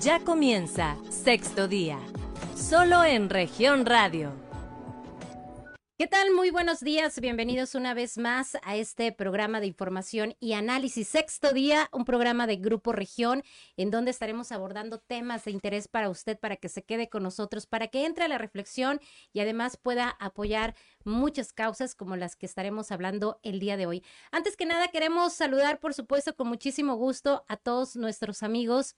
Ya comienza sexto día, solo en región radio. ¿Qué tal? Muy buenos días. Bienvenidos una vez más a este programa de información y análisis sexto día, un programa de Grupo Región en donde estaremos abordando temas de interés para usted, para que se quede con nosotros, para que entre a la reflexión y además pueda apoyar muchas causas como las que estaremos hablando el día de hoy. Antes que nada, queremos saludar, por supuesto, con muchísimo gusto a todos nuestros amigos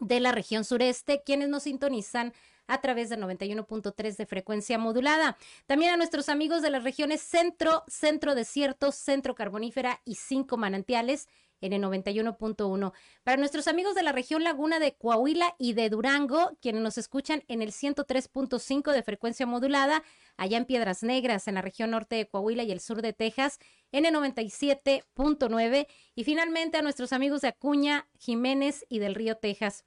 de la región sureste, quienes nos sintonizan a través de 91.3 de frecuencia modulada. También a nuestros amigos de las regiones centro, centro desierto, centro carbonífera y cinco manantiales en el 91.1. Para nuestros amigos de la región Laguna de Coahuila y de Durango, quienes nos escuchan en el 103.5 de frecuencia modulada, allá en Piedras Negras, en la región norte de Coahuila y el sur de Texas, en el 97.9. Y finalmente a nuestros amigos de Acuña, Jiménez y del Río Texas.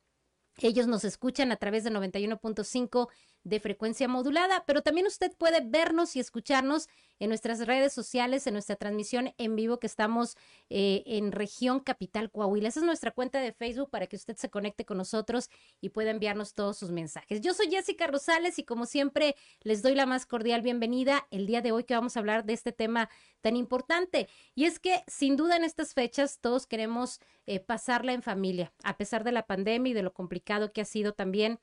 Ellos nos escuchan a través de 91.5 de frecuencia modulada, pero también usted puede vernos y escucharnos en nuestras redes sociales, en nuestra transmisión en vivo que estamos eh, en región capital Coahuila. Esa es nuestra cuenta de Facebook para que usted se conecte con nosotros y pueda enviarnos todos sus mensajes. Yo soy Jessica Rosales y como siempre les doy la más cordial bienvenida el día de hoy que vamos a hablar de este tema tan importante. Y es que sin duda en estas fechas todos queremos eh, pasarla en familia, a pesar de la pandemia y de lo complicado que ha sido también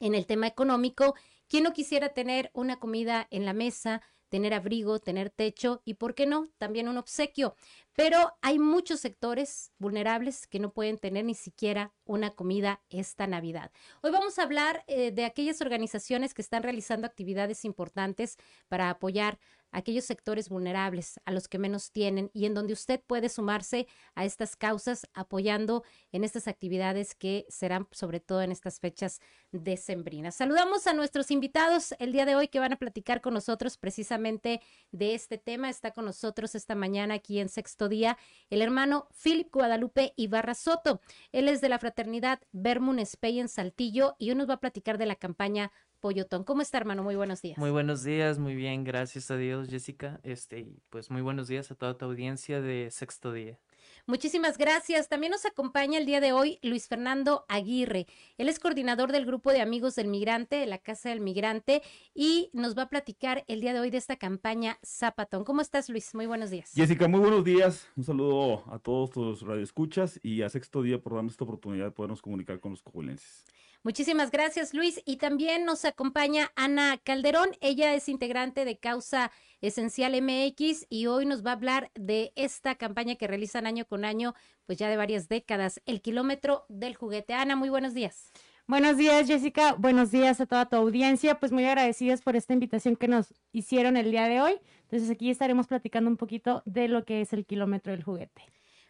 en el tema económico, ¿quién no quisiera tener una comida en la mesa, tener abrigo, tener techo y, ¿por qué no?, también un obsequio. Pero hay muchos sectores vulnerables que no pueden tener ni siquiera una comida esta Navidad. Hoy vamos a hablar eh, de aquellas organizaciones que están realizando actividades importantes para apoyar aquellos sectores vulnerables, a los que menos tienen y en donde usted puede sumarse a estas causas apoyando en estas actividades que serán sobre todo en estas fechas decembrinas. Saludamos a nuestros invitados el día de hoy que van a platicar con nosotros precisamente de este tema. Está con nosotros esta mañana aquí en sexto día el hermano Philip Guadalupe Ibarra Soto. Él es de la fraternidad Vermun Spey en Saltillo y hoy nos va a platicar de la campaña Pollotón. ¿Cómo está, hermano? Muy buenos días. Muy buenos días, muy bien, gracias a Dios, Jessica. Este, pues muy buenos días a toda tu audiencia de Sexto Día. Muchísimas gracias. También nos acompaña el día de hoy Luis Fernando Aguirre. Él es coordinador del grupo de amigos del migrante, de la Casa del Migrante, y nos va a platicar el día de hoy de esta campaña Zapatón. ¿Cómo estás, Luis? Muy buenos días. Jessica, muy buenos días. Un saludo a todos tus radioescuchas y a Sexto Día por darnos esta oportunidad de podernos comunicar con los coahuilenses. Muchísimas gracias, Luis. Y también nos acompaña Ana Calderón. Ella es integrante de Causa Esencial MX y hoy nos va a hablar de esta campaña que realizan año con año, pues ya de varias décadas, el kilómetro del juguete. Ana, muy buenos días. Buenos días, Jessica. Buenos días a toda tu audiencia. Pues muy agradecidas por esta invitación que nos hicieron el día de hoy. Entonces aquí estaremos platicando un poquito de lo que es el kilómetro del juguete.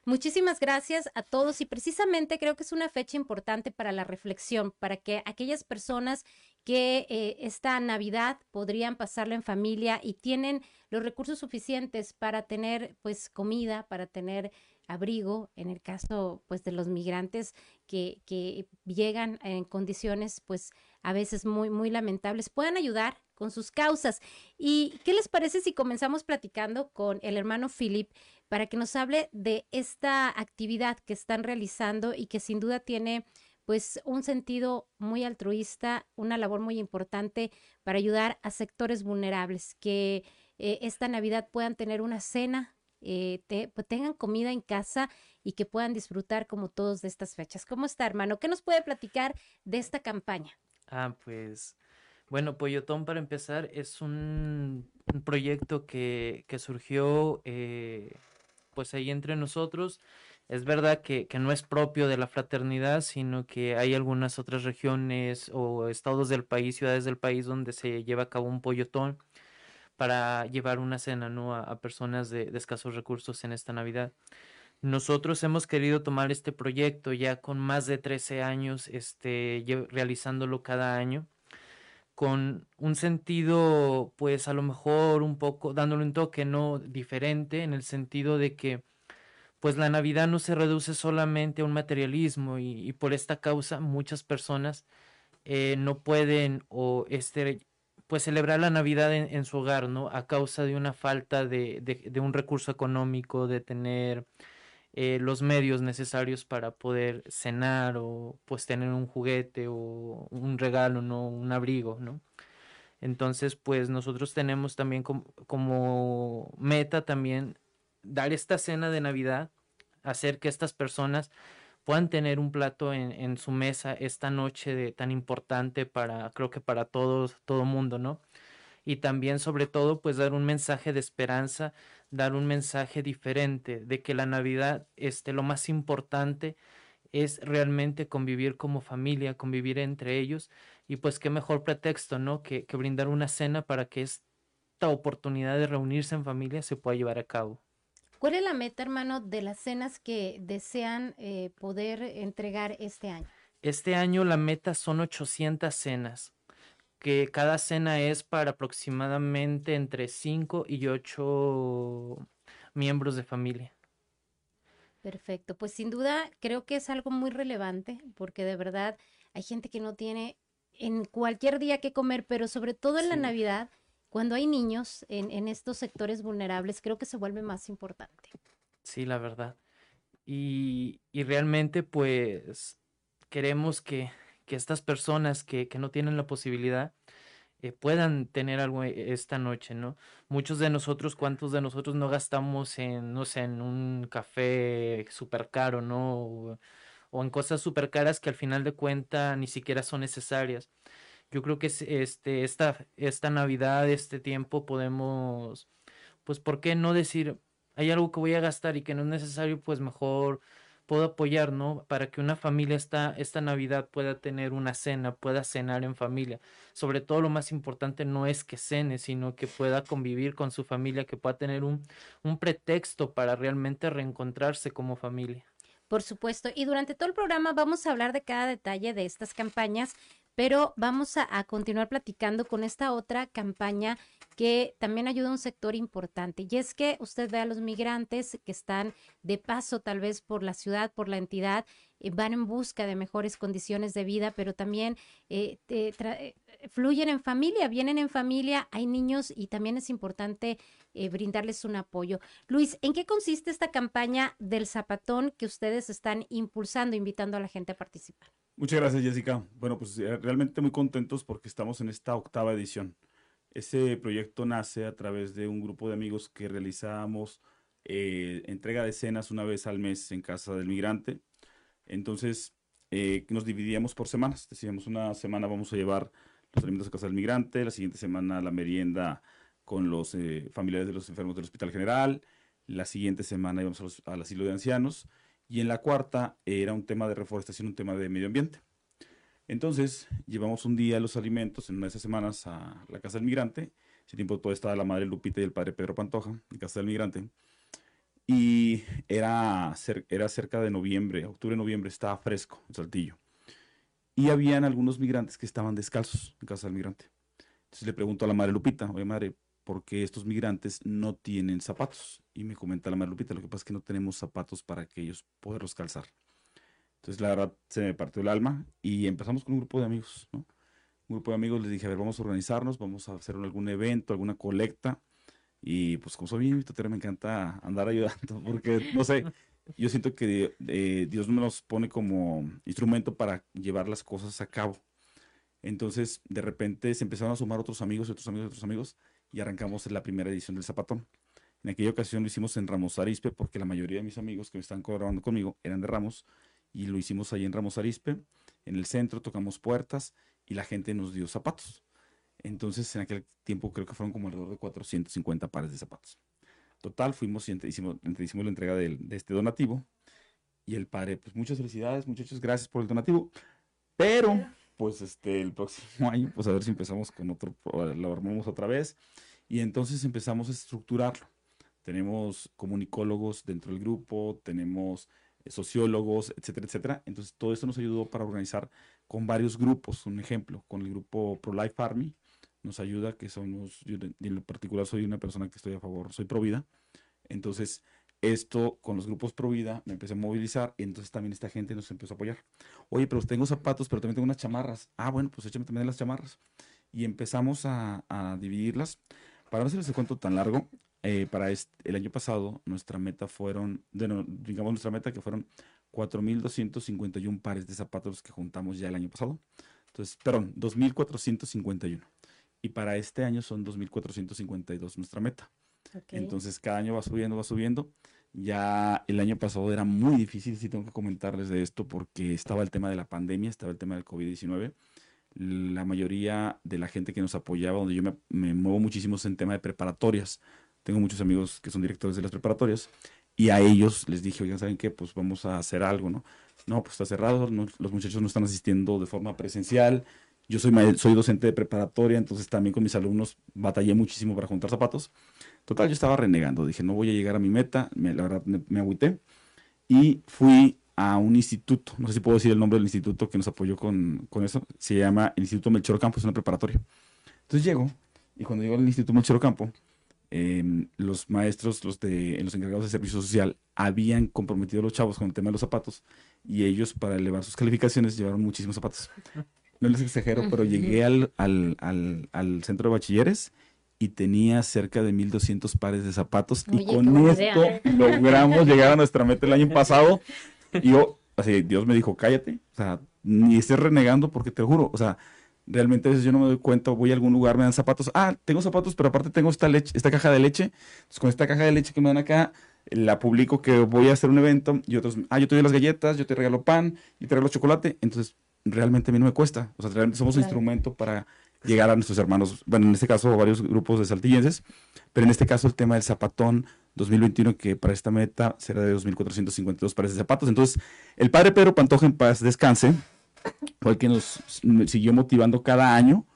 Muchísimas gracias a todos y precisamente creo que es una fecha importante para la reflexión, para que aquellas personas que eh, esta Navidad podrían pasarla en familia y tienen los recursos suficientes para tener pues comida, para tener abrigo, en el caso pues de los migrantes que, que llegan en condiciones pues a veces muy, muy lamentables, puedan ayudar con sus causas. ¿Y qué les parece si comenzamos platicando con el hermano Philip? para que nos hable de esta actividad que están realizando y que sin duda tiene pues un sentido muy altruista, una labor muy importante para ayudar a sectores vulnerables, que eh, esta Navidad puedan tener una cena, eh, pues, tengan comida en casa y que puedan disfrutar como todos de estas fechas. ¿Cómo está, hermano? ¿Qué nos puede platicar de esta campaña? Ah, pues, bueno, Pollotón para empezar es un, proyecto que, que surgió eh, pues ahí entre nosotros. Es verdad que, no es propio de la fraternidad, sino que hay algunas otras regiones o estados del país, ciudades del país donde se lleva a cabo un pollotón para llevar una cena ¿no? a, personas de, escasos recursos en esta Navidad. Nosotros hemos querido tomar este proyecto ya con más de 13 años, este, realizándolo cada año con un sentido, pues a lo mejor un poco, dándole un toque no diferente, en el sentido de que, pues la Navidad no se reduce solamente a un materialismo y, por esta causa muchas personas eh, no pueden o este, pues celebrar la Navidad en, su hogar, ¿no? A causa de una falta de, de, un recurso económico, de tener eh, los medios necesarios para poder cenar o pues tener un juguete o un regalo, ¿no? Un abrigo, ¿no? Entonces, pues nosotros tenemos también como, como meta también dar esta cena de Navidad, hacer que estas personas puedan tener un plato en, en su mesa esta noche de, tan importante para, creo que para todos, todo mundo, ¿no? Y también, sobre todo, pues dar un mensaje de esperanza, dar un mensaje diferente de que la Navidad, este, lo más importante es realmente convivir como familia, convivir entre ellos, y pues qué mejor pretexto, ¿no? Que, que brindar una cena para que esta oportunidad de reunirse en familia se pueda llevar a cabo. ¿Cuál es la meta, hermano, de las cenas que desean eh, poder entregar este año? Este año la meta son 800 cenas, que cada cena es para aproximadamente entre 5 y 8 miembros de familia. Perfecto, pues sin duda creo que es algo muy relevante porque de verdad hay gente que no tiene en cualquier día que comer, pero sobre todo en la. Navidad cuando hay niños en, en estos sectores vulnerables, creo que se vuelve más importante. Sí, la verdad. Y, y realmente pues queremos que, que estas personas que, que no tienen la posibilidad eh, puedan tener algo e- esta noche, ¿no? Muchos de nosotros, ¿cuántos de nosotros no gastamos en, no sé, en un café súper caro, ¿no? O, en cosas súper caras que al final de cuenta ni siquiera son necesarias. Yo creo que es, este, esta, esta Navidad, este tiempo, podemos, pues, ¿por qué no decir, hay algo que voy a gastar y que no es necesario, pues mejor puedo apoyar, ¿no? Para que una familia esta, esta Navidad pueda tener una cena, pueda cenar en familia. Sobre todo lo más importante no es que cene, sino que pueda convivir con su familia, que pueda tener un, un pretexto para realmente reencontrarse como familia. Por supuesto, y durante todo el programa vamos a hablar de cada detalle de estas campañas, pero vamos a, continuar platicando con esta otra campaña que también ayuda a un sector importante. Y es que usted ve a los migrantes que están de paso tal vez por la ciudad, por la entidad, eh, van en busca de mejores condiciones de vida, pero también eh, eh, fluyen en familia, vienen en familia, hay niños y también es importante eh, brindarles un apoyo. Luis, ¿en qué consiste esta campaña del zapatón que ustedes están impulsando, invitando a la gente a participar? Muchas gracias, Jessica. Bueno, pues eh, realmente muy contentos porque estamos en esta octava edición. Ese proyecto nace a través de un grupo de amigos que realizamos eh, entrega de cenas una vez al mes en casa del migrante. Entonces, eh, nos dividíamos por semanas. Decíamos, una semana vamos a llevar los alimentos a casa del migrante, la siguiente semana la merienda con los eh, familiares de los enfermos del Hospital General, la siguiente semana íbamos al asilo de ancianos y en la cuarta era un tema de reforestación, un tema de medio ambiente. Entonces, llevamos un día los alimentos en una de esas semanas a la casa del migrante. Ese tiempo todo estaba la madre Lupita y el padre Pedro Pantoja, en casa del migrante. Y era, era cerca de noviembre, octubre, noviembre, estaba fresco en Saltillo. Y habían algunos migrantes que estaban descalzos en casa del migrante. Entonces le pregunto a la madre Lupita, oye madre, ¿por qué estos migrantes no tienen zapatos? Y me comenta la madre Lupita, lo que pasa es que no tenemos zapatos para que ellos poderlos calzar. Entonces, la verdad, se me partió el alma y empezamos con un grupo de amigos, ¿no? Un grupo de amigos les dije, a ver, vamos a organizarnos, vamos a hacer algún evento, alguna colecta. Y pues como soy mitotero, me encanta andar ayudando, porque, no sé, yo siento que eh, Dios nos pone como instrumento para llevar las cosas a cabo. Entonces, de repente se empezaron a sumar otros amigos, otros amigos, otros amigos, y arrancamos la primera edición del Zapatón. En aquella ocasión lo hicimos en Ramos Arispe, porque la mayoría de mis amigos que me están colaborando conmigo eran de Ramos, y lo hicimos ahí en Ramos Arispe, en el centro, tocamos puertas, y la gente nos dio zapatos. Entonces, en aquel tiempo creo que fueron como alrededor de 450 pares de zapatos. Total, fuimos y hicimos, hicimos la entrega del- de, este donativo. Y el padre, pues muchas felicidades, muchachos, gracias por el donativo. Pero, pues este, el próximo año, pues a ver si empezamos con otro, lo armamos otra vez. Y entonces empezamos a estructurarlo. Tenemos comunicólogos dentro del grupo, tenemos eh, sociólogos, etcétera, etcétera. Entonces, todo esto nos ayudó para organizar con varios grupos. Un ejemplo, con el grupo Pro Life Army, nos ayuda, que somos, yo en particular soy una persona que estoy a favor, soy pro vida. Entonces, esto con los grupos pro vida me empecé a movilizar y entonces también esta gente nos empezó a apoyar. Oye, pero tengo zapatos, pero también tengo unas chamarras. Ah, bueno, pues échame también las chamarras. Y empezamos a, dividirlas. Para no hacerles el cuento tan largo, eh, para el año pasado, nuestra meta fueron, de no- digamos nuestra meta que fueron 4.251 pares de zapatos que juntamos ya el año pasado. Entonces, perdón, 2.451. Y para este año son 2.452 nuestra meta. Entonces cada año va subiendo, va subiendo. Ya el año pasado era muy difícil, sí tengo que comentarles de esto, porque estaba el tema de la pandemia, estaba el tema del COVID-19. La mayoría de la gente que nos apoyaba, donde yo me, muevo muchísimo es en tema de preparatorias. Tengo muchos amigos que son directores de las preparatorias y a ellos les dije, oigan, ¿saben qué? Pues vamos a hacer algo, ¿no? No, pues está cerrado, los muchachos no están asistiendo de forma presencial. Yo soy, soy docente de preparatoria, entonces también con mis alumnos batallé muchísimo para juntar zapatos. Total, yo estaba renegando, dije, no voy a llegar a mi meta, me- la verdad me, me agüité y fui a un instituto, no sé si puedo decir el nombre del instituto que nos apoyó con, con eso, se llama el Instituto Melchor Ocampo, es una preparatoria. Entonces llego y cuando llego al Instituto Melchor Ocampo, em, los maestros, los, de, los encargados de servicio social, habían comprometido a los chavos con el tema de los zapatos y ellos para elevar sus calificaciones llevaron muchísimos zapatos. No les exagero, pero llegué al, al, al, al centro de bachilleres y tenía cerca de 1200 pares de zapatos y Oye, con esto idea. logramos llegar a nuestra meta el año pasado y yo, así, Dios me dijo, cállate, o sea, ni estés renegando porque te lo juro, o sea, realmente a veces yo no me doy cuenta, voy a algún lugar, me dan zapatos, ah, tengo zapatos, pero aparte tengo esta leche, esta caja de leche, entonces con esta caja de leche que me dan acá, la publico que voy a hacer un evento y otros, ah, yo te doy las galletas, yo te regalo pan y te regalo chocolate, entonces realmente a mí no me cuesta, o sea, realmente somos un instrumento para llegar a nuestros hermanos, bueno, en este caso varios grupos de saltillenses, pero en este caso el tema del zapatón 2021, que para esta meta será de 2.452 pares de zapatos. Entonces, el padre Pedro Pantoja en paz descanse, fue el que nos siguió motivando cada año.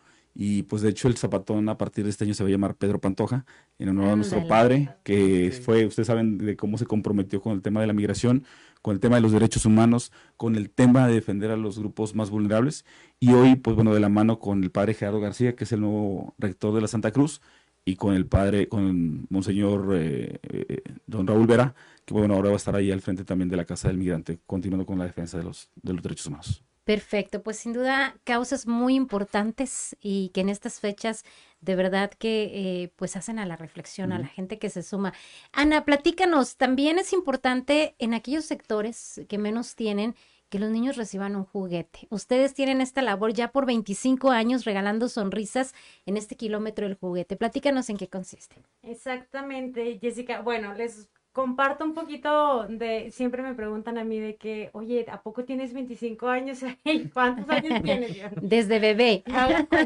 Y pues de hecho el zapatón a partir de este año se va a llamar Pedro Pantoja, en honor a nuestro padre, que fue, ustedes saben de cómo se comprometió con el tema de la migración, con el tema de los derechos humanos, con el tema de defender a los grupos más vulnerables. Y hoy, pues bueno, de la mano con el padre Gerardo García, que es el nuevo rector de la Santa Cruz, y con el padre, con Monseñor eh, eh, Don Raúl Vera, que bueno, ahora va a estar ahí al frente también de la Casa del Migrante, continuando con la defensa de los, de los derechos humanos. Perfecto, pues sin duda causas muy importantes y que en estas fechas de verdad que eh, pues hacen a la reflexión, a la gente que se suma. Ana, platícanos, también es importante en aquellos sectores que menos tienen que los niños reciban un juguete. Ustedes tienen esta labor ya por 25 años regalando sonrisas en este kilómetro del juguete. Platícanos en qué consiste. Exactamente, Jessica. Bueno, les comparto un poquito de, siempre me preguntan a mí de que, oye, ¿a poco tienes 25 años? ¿Y ¿Cuántos años tienes? Yo, Desde bebé.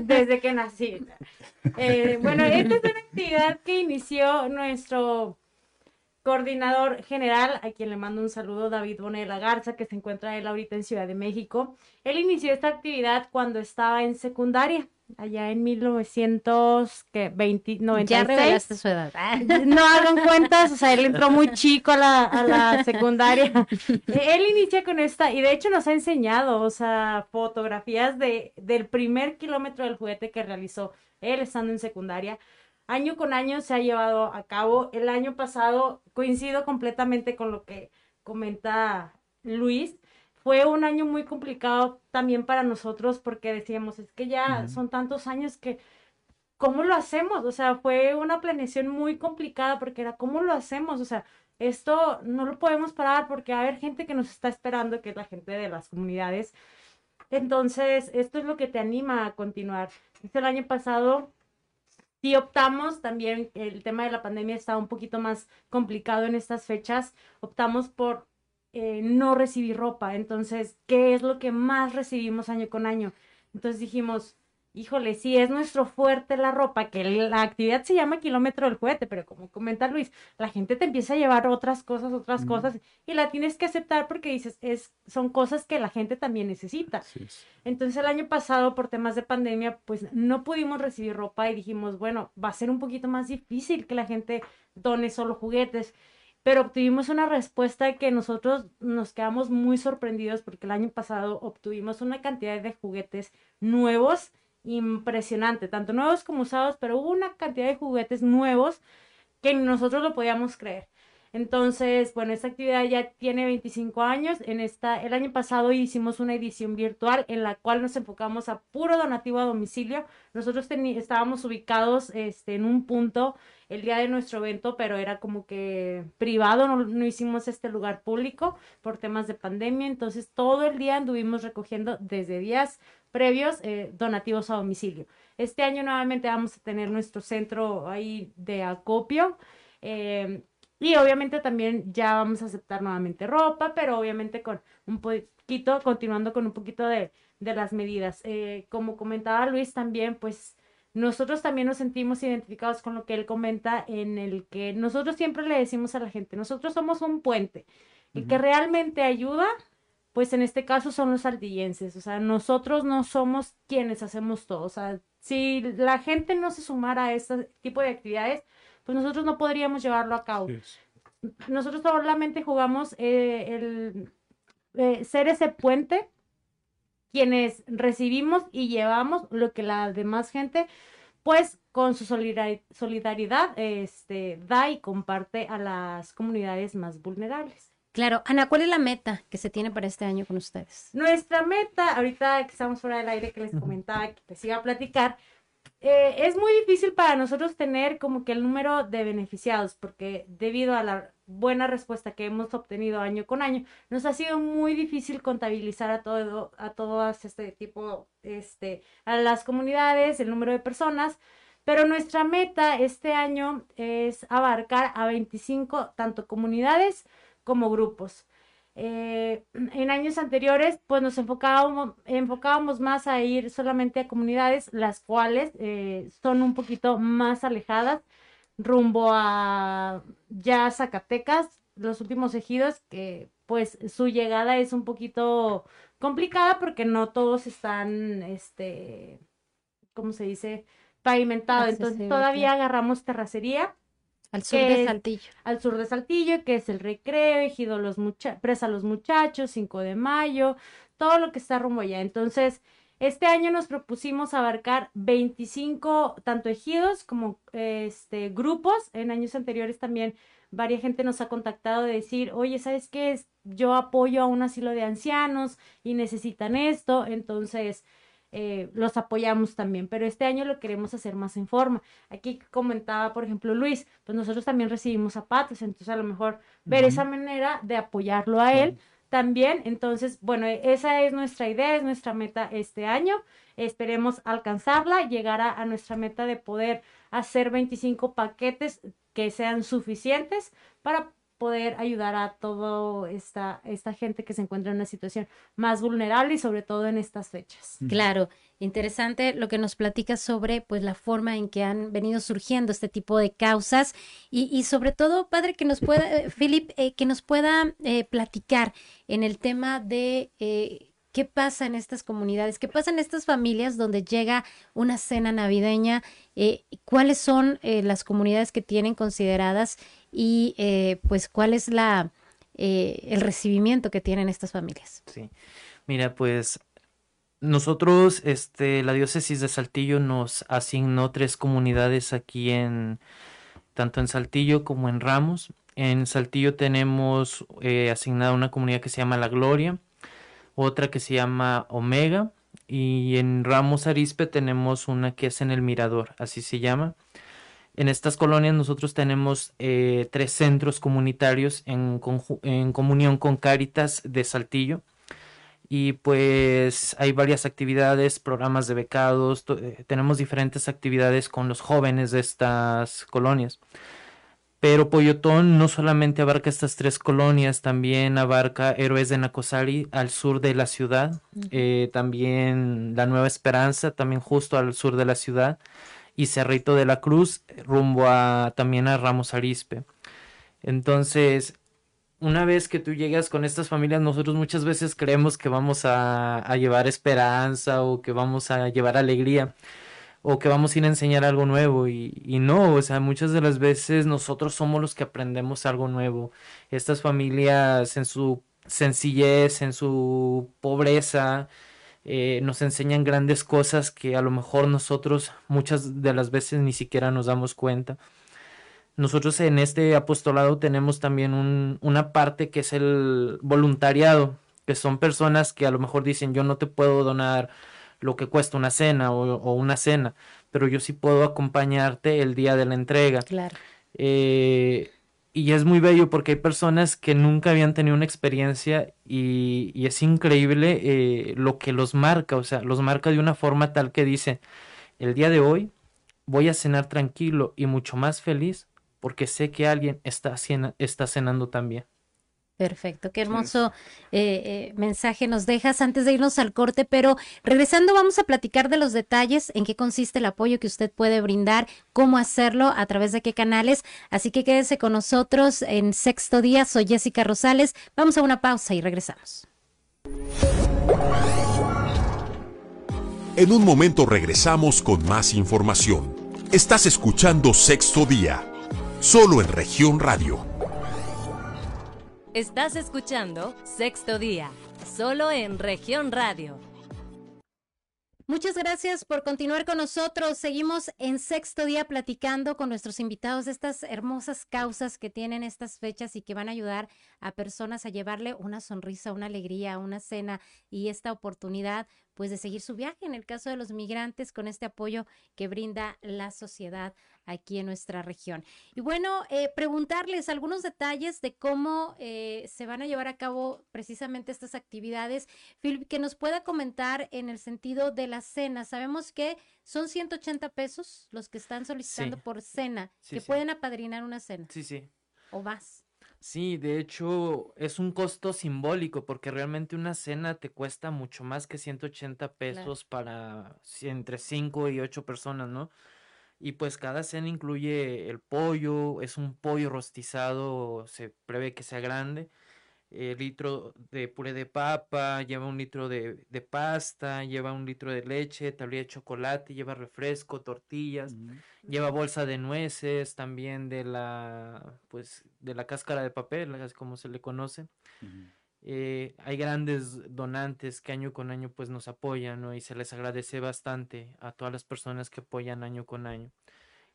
Desde que nací. Eh, bueno, esta es una actividad que inició nuestro coordinador general, a quien le mando un saludo, David Bonela Garza, que se encuentra él ahorita en Ciudad de México. Él inició esta actividad cuando estaba en secundaria, allá en 1996. Ya revelaste su edad. Ah. No hagan cuentas, o sea, él entró muy chico a la, a la secundaria. Él inicia con esta, y de hecho nos ha enseñado, o sea, fotografías de, del primer kilómetro del juguete que realizó él estando en secundaria. Año con año se ha llevado a cabo. El año pasado, coincido completamente con lo que comenta Luis, fue un año muy complicado también para nosotros porque decíamos, es que ya Ujú. son tantos años que ¿cómo lo hacemos? O sea, fue una planeación muy complicada porque era, ¿cómo lo hacemos? O sea, esto no lo podemos parar porque va a haber gente que nos está esperando, que es la gente de las comunidades. Entonces, esto es lo que te anima a continuar. Este el año pasado sí optamos, también el tema de la pandemia estaba un poquito más complicado en estas fechas, optamos por eh, no recibir ropa. Entonces, ¿qué es lo que más recibimos año con año? Entonces dijimos, híjole, sí es nuestro fuerte la ropa, que la actividad se llama kilómetro del juguete, pero como comenta Luis, la gente te empieza a llevar otras cosas, otras cosas, y la tienes que aceptar porque dices, es, son cosas que la gente también necesita. Entonces el año pasado, por temas de pandemia, pues no pudimos recibir ropa y dijimos, bueno, va a ser un poquito más difícil que la gente done solo juguetes. Pero obtuvimos una respuesta que nosotros nos quedamos muy sorprendidos porque el año pasado obtuvimos una cantidad de juguetes nuevos impresionante, tanto nuevos como usados, pero hubo una cantidad de juguetes nuevos que nosotros lo podíamos creer. Entonces, bueno, esta actividad ya tiene 25 años. En esta, el año pasado hicimos una edición virtual en la cual nos enfocamos a puro donativo a domicilio. Nosotros estábamos ubicados este, en un punto el día de nuestro evento, pero era como que privado, no, hicimos este lugar público por temas de pandemia. Entonces, todo el día anduvimos recogiendo desde días previos eh, donativos a domicilio. Este año nuevamente vamos a tener nuestro centro ahí de acopio. Eh, y obviamente también ya vamos a aceptar nuevamente ropa, pero obviamente con un poquito, continuando con un poquito de, de las medidas. Eh, como comentaba Luis también, pues nosotros también nos sentimos identificados con lo que él comenta en el que nosotros siempre le decimos a la gente, nosotros somos un puente y que realmente ayuda, pues en este caso son los altillenses, o sea, nosotros no somos quienes hacemos todo, o sea, si la gente no se sumara a este tipo de actividades, pues nosotros no podríamos llevarlo a cabo. Nosotros solamente jugamos eh, el eh, ser ese puente, quienes recibimos y llevamos lo que la demás gente, pues con su solidaridad, este, da y comparte a las comunidades más vulnerables. Claro, Ana, ¿cuál es la meta que se tiene para este año con ustedes? Nuestra meta, ahorita que estamos fuera del aire, que les comentaba, que les iba a platicar, eh, es muy difícil para nosotros tener como que el número de beneficiados, porque debido a la buena respuesta que hemos obtenido año con año, nos ha sido muy difícil contabilizar a todo, a todas este tipo, este, a las comunidades, el número de personas, pero nuestra meta este año es abarcar a 25 tanto comunidades como grupos. Eh, en años anteriores, pues nos enfocábamos, enfocábamos más a ir solamente a comunidades, las cuales eh, son un poquito más alejadas, rumbo a ya Zacatecas, los últimos ejidos, que pues su llegada es un poquito complicada porque no todos están, este, ¿cómo se dice? Pavimentado. Entonces todavía agarramos terracería al sur de Saltillo. Al sur de Saltillo, que es el recreo, ejido los mucha presa los muchachos, 5 de mayo, todo lo que está rumbo allá. Entonces, este año nos propusimos abarcar 25 tanto ejidos como este grupos. En años anteriores también varias gente nos ha contactado de decir, oye, ¿sabes qué? Yo apoyo a un asilo de ancianos y necesitan esto. Entonces, eh, los apoyamos también, pero este año lo queremos hacer más en forma. Aquí comentaba, por ejemplo, Luis, pues nosotros también recibimos zapatos, entonces a lo mejor ver esa manera de apoyarlo a él también. Entonces, bueno, esa es nuestra idea, es nuestra meta este año. Esperemos alcanzarla, llegar a, a nuestra meta de poder hacer 25 paquetes que sean suficientes para poder ayudar a toda esta, esta gente que se encuentra en una situación más vulnerable y sobre todo en estas fechas. Claro, interesante lo que nos platica sobre pues la forma en que han venido surgiendo este tipo de causas y, sobre todo, padre, que nos pueda, eh, Philip, eh, que nos pueda eh, platicar en el tema de qué pasa en estas comunidades, qué pasa en estas familias donde llega una cena navideña, eh, cuáles son eh, las comunidades que tienen consideradas y eh, pues cuál es la el recibimiento que tienen estas familias. Sí, mira, pues nosotros, este, la diócesis de Saltillo nos asignó tres comunidades aquí en, tanto en Saltillo como en Ramos. En Saltillo tenemos asignada una comunidad que se llama La Gloria, otra que se llama Omega y en Ramos Arispe tenemos una que es en el Mirador, así se llama. En estas colonias nosotros tenemos eh, tres centros comunitarios en, en comunión con Cáritas de Saltillo. Y pues hay varias actividades, programas de becados, eh, tenemos diferentes actividades con los jóvenes de estas colonias. Pero Poyotón no solamente abarca estas tres colonias, también abarca Héroes de Nacosari al sur de la ciudad, eh, también La Nueva Esperanza, también justo al sur de la ciudad, y Cerrito de la Cruz, rumbo a también a Ramos Arispe. Entonces, una vez que tú llegas con estas familias, nosotros muchas veces creemos que vamos a, llevar esperanza o que vamos a llevar alegría o que vamos a ir a enseñar algo nuevo y, y, no, o sea, muchas de las veces nosotros somos los que aprendemos algo nuevo. Estas familias en su sencillez, en su pobreza, eh, nos enseñan grandes cosas que a lo mejor nosotros muchas de las veces ni siquiera nos damos cuenta. nosotros en este apostolado tenemos también un, una parte que es el voluntariado, que son personas que a lo mejor dicen yo no te puedo donar lo que cuesta una cena o, o una cena, pero yo sí puedo acompañarte el día de la entrega. Claro. Eh, y es muy bello porque hay personas que nunca habían tenido una experiencia y, es increíble eh, lo que los marca, o sea, los marca de una forma tal que dice, el día de hoy voy a cenar tranquilo y mucho más feliz porque sé que alguien está, cena- está cenando también. Perfecto, qué hermoso eh, eh, mensaje nos dejas antes de irnos al corte, pero regresando vamos a platicar de los detalles, en qué consiste el apoyo que usted puede brindar, cómo hacerlo, a través de qué canales, así que quédese con nosotros en sexto día, soy Jessica Rosales, vamos a una pausa y regresamos. En un momento regresamos con más información. Estás escuchando Sexto Día, solo en región radio. Estás escuchando Sexto Día, solo en región radio. Muchas gracias por continuar con nosotros. Seguimos en sexto día platicando con nuestros invitados de estas hermosas causas que tienen estas fechas y que van a ayudar a personas a llevarle una sonrisa, una alegría, una cena y esta oportunidad pues de seguir su viaje en el caso de los migrantes con este apoyo que brinda la sociedad aquí en nuestra región. Y bueno, eh, preguntarles algunos detalles de cómo eh, se van a llevar a cabo precisamente estas actividades. Philip, que nos pueda comentar en el sentido de la cena. Sabemos que son 180 pesos los que están solicitando Sí. por cena, Sí, que sí. pueden apadrinar una cena Sí, sí. o más. Sí, de hecho es un costo simbólico porque realmente una cena te cuesta mucho más que 180 pesos para entre 5 y 8 personas, ¿no? Y pues cada cena incluye el pollo, es un pollo rostizado, se prevé que sea grande, eh, litro de puré de papa, lleva un litro de, de pasta, lleva un litro de leche, tablilla de chocolate, lleva refresco, tortillas. Lleva bolsa de nueces, también de la, pues, de la cáscara de papel, así como se le conoce. Eh, hay grandes donantes que año con año pues nos apoyan, ¿no? Y se les agradece bastante a todas las personas que apoyan año con año.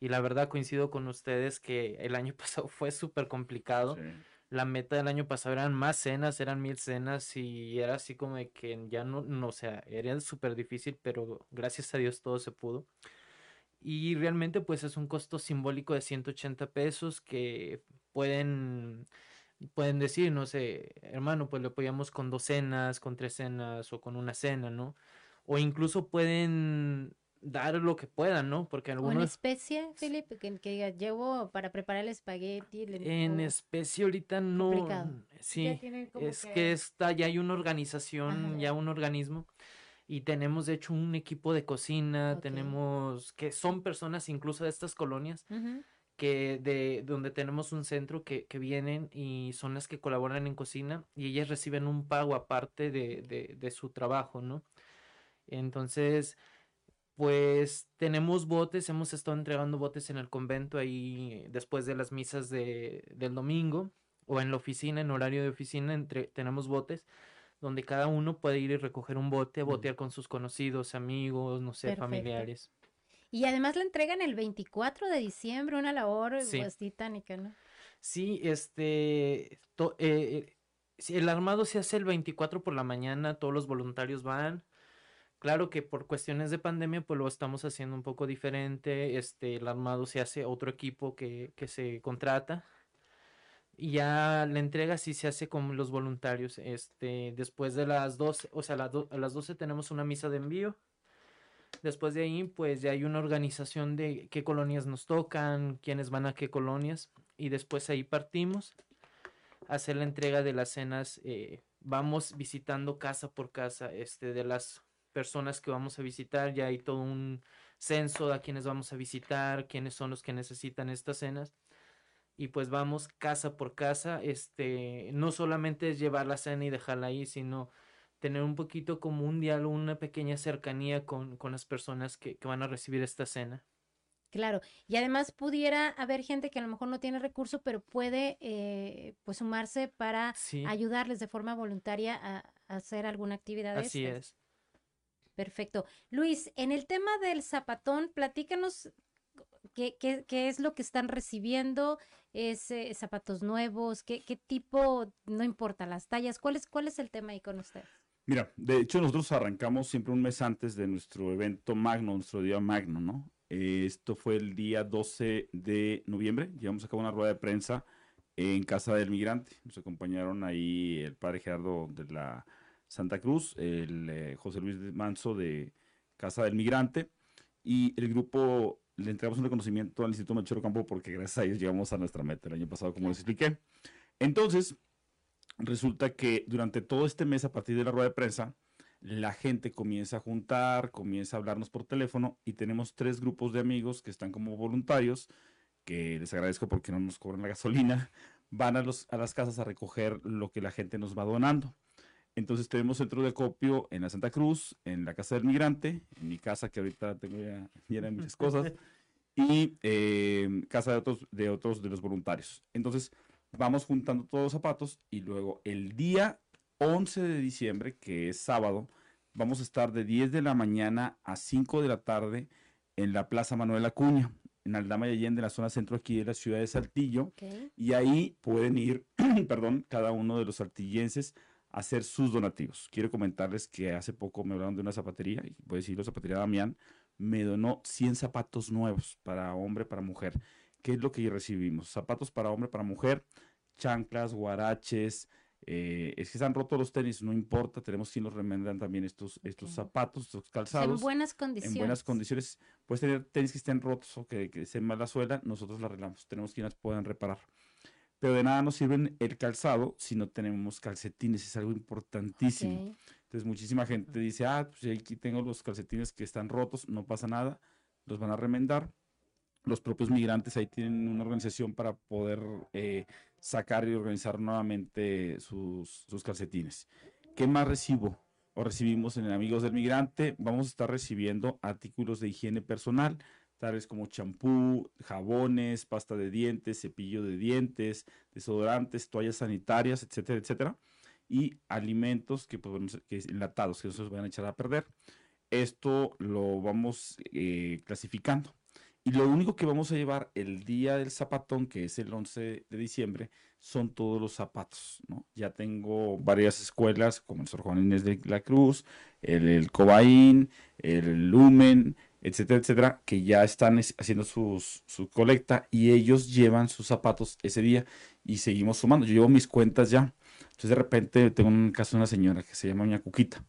Y la verdad coincido con ustedes que el año pasado fue súper complicado. La meta del año pasado eran más cenas, eran mil cenas y era así como de que ya no, no, o sea, era súper difícil, pero gracias a Dios todo se pudo. Y realmente pues es un costo simbólico de 180 pesos que pueden, pueden decir, no sé, hermano, pues le apoyamos con dos cenas, con tres cenas o con una cena, ¿no? O incluso pueden dar lo que puedan, ¿no? Porque O en algunos... especie, Philip, que, que llevo para preparar el espagueti. el- En especie ahorita no, complicado. sí, es que- que está, ya hay una organización, Ajá. ya un organismo, y tenemos de hecho un equipo de cocina, Ok. tenemos, que son personas incluso de estas colonias, Ujú, que de donde tenemos un centro que, que vienen y son las que colaboran en cocina, y ellas reciben un pago aparte de, de, de su trabajo, ¿no? Entonces, pues tenemos botes, hemos estado entregando botes en el convento ahí después de las misas de, del domingo o en la oficina, en horario de oficina, entre, tenemos botes donde cada uno puede ir y recoger un bote, botear con sus conocidos, amigos, no sé, Perfecto. familiares. Y además la entregan el 24 de diciembre, una labor Sí. pues titánica, ¿no? Sí, este, to- eh, eh, el armado se hace el 24 por la mañana, todos los voluntarios van. Claro que por cuestiones de pandemia, pues lo estamos haciendo un poco diferente. Este, el armado se hace otro equipo que, que se contrata. Y ya la entrega sí se hace con los voluntarios. Este, después de las 12, o sea, a las a las 12 tenemos una misa de envío. Después de ahí, pues ya hay una organización de qué colonias nos tocan, quiénes van a qué colonias. Y después ahí partimos a hacer la entrega de las cenas. eh, vamos visitando casa por casa este, de las personas que vamos a visitar. Ya hay todo un censo de a quienes vamos a visitar, quiénes son los que necesitan estas cenas. Y pues vamos casa por casa. Este, no solamente es llevar la cena y dejarla ahí, sino tener un poquito como un diálogo, una pequeña cercanía con, con las personas que, que van a recibir esta cena. Claro, y además pudiera haber gente que a lo mejor no tiene recurso, pero puede eh, pues sumarse para Sí, ayudarles de forma voluntaria a, a hacer alguna actividad así estas. es. Perfecto. Luis, en el tema del zapatón, platícanos ¿Qué, es lo que están recibiendo? ¿Es zapatos nuevos? ¿Qué, ¿Qué tipo? No importa, las tallas. ¿Cuál es, ¿Cuál es el tema ahí con ustedes? Mira, de hecho nosotros arrancamos siempre un mes antes de nuestro evento magno, nuestro día magno, ¿no? Esto fue el día 12 de noviembre. Llevamos a cabo una rueda de prensa en Casa del Migrante. Nos acompañaron ahí el padre Gerardo de la Santa Cruz, el eh, José Luis Manso de Casa del Migrante y el grupo le entregamos un reconocimiento al Instituto Machero Campo porque gracias a ellos llegamos a nuestra meta el año pasado, como les expliqué. Entonces, resulta que durante todo este mes, a partir de la rueda de prensa, la gente comienza a juntar, comienza a hablarnos por teléfono y tenemos tres grupos de amigos que están como voluntarios, que les agradezco porque no nos cobran la gasolina, van a, los, a las casas a recoger lo que la gente nos va donando. Entonces tenemos centro de acopio en la Santa Cruz, en la Casa del Migrante, en mi casa que ahorita tengo ya llena de muchas cosas, y eh, casa de otros, de otros de los voluntarios. Entonces vamos juntando todos los zapatos y luego el día 11 de diciembre, que es sábado, vamos a estar de 10 de la mañana a 5 de la tarde en la Plaza Manuel Acuña, en Aldama y Allende, en la zona centro aquí de la ciudad de Saltillo. Ok. Y ahí pueden ir, perdón, cada uno de los saltillenses hacer sus donativos. Quiero comentarles que hace poco me hablaron de una zapatería, y voy a decirlo, zapatería Damián, me donó 100 zapatos nuevos para hombre, para mujer. ¿Qué es lo que recibimos? Zapatos para hombre, para mujer, chanclas, guaraches. eh, es que están rotos los tenis, no importa, tenemos quien los remendan también estos, estos zapatos, estos En calzados buenas condiciones. en buenas condiciones. Puedes tener tenis que estén rotos o que, que estén mal la suela, nosotros la arreglamos. Tenemos quienes puedan reparar. Pero de nada nos sirven el calzado si no tenemos calcetines, es algo importantísimo. Ok. Entonces muchísima gente dice, ah, pues aquí tengo los calcetines que están rotos, no pasa nada, los van a remendar. Los propios migrantes ahí tienen una organización para poder eh, sacar y organizar nuevamente sus, sus calcetines. ¿Qué más recibo? O recibimos en Amigos del Migrante, vamos a estar recibiendo artículos de higiene personal, tales como champú, jabones, pasta de dientes, cepillo de dientes, desodorantes, toallas sanitarias, etcétera, etcétera. Y alimentos que, bueno, que enlatados, que no se van a echar a perder. Esto lo vamos eh, clasificando. Y lo único que vamos a llevar el día del zapatón, que es el 11 de diciembre, son todos los zapatos, ¿no? Ya tengo varias escuelas, como el Sor Juan Inés de la Cruz, el, el Cobaín, el Lumen, etcétera, etcétera, que ya están es- haciendo sus, su colecta y ellos llevan sus zapatos ese día y seguimos sumando. Yo llevo mis cuentas ya. Entonces de repente tengo un caso de una señora que se llama Doña Cuquita.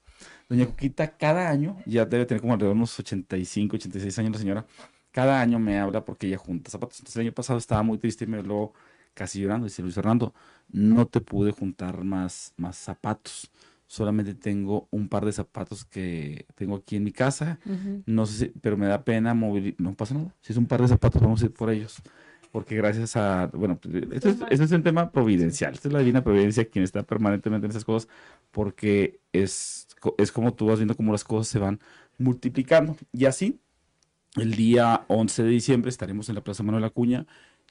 Doña Cuquita cada año, ya debe tener como alrededor de unos 85, 86 años la señora, cada año me habla porque ella junta zapatos. Entonces el año pasado estaba muy triste y me habló casi llorando. Dice Luis Fernando, no te pude juntar más, más zapatos. Solamente tengo un par de zapatos que tengo aquí en mi casa. No sé, si- pero me da pena mover. No pasa nada. Si es un par de zapatos, vamos a ir por ellos. Porque gracias a, bueno, pues, esto es, esto es un tema providencial. Esta es la divina providencia quien está permanentemente en esas cosas, porque es, es como tú vas viendo cómo las cosas se van multiplicando. Y así, el día 11 de diciembre estaremos en la Plaza Manuel Acuña.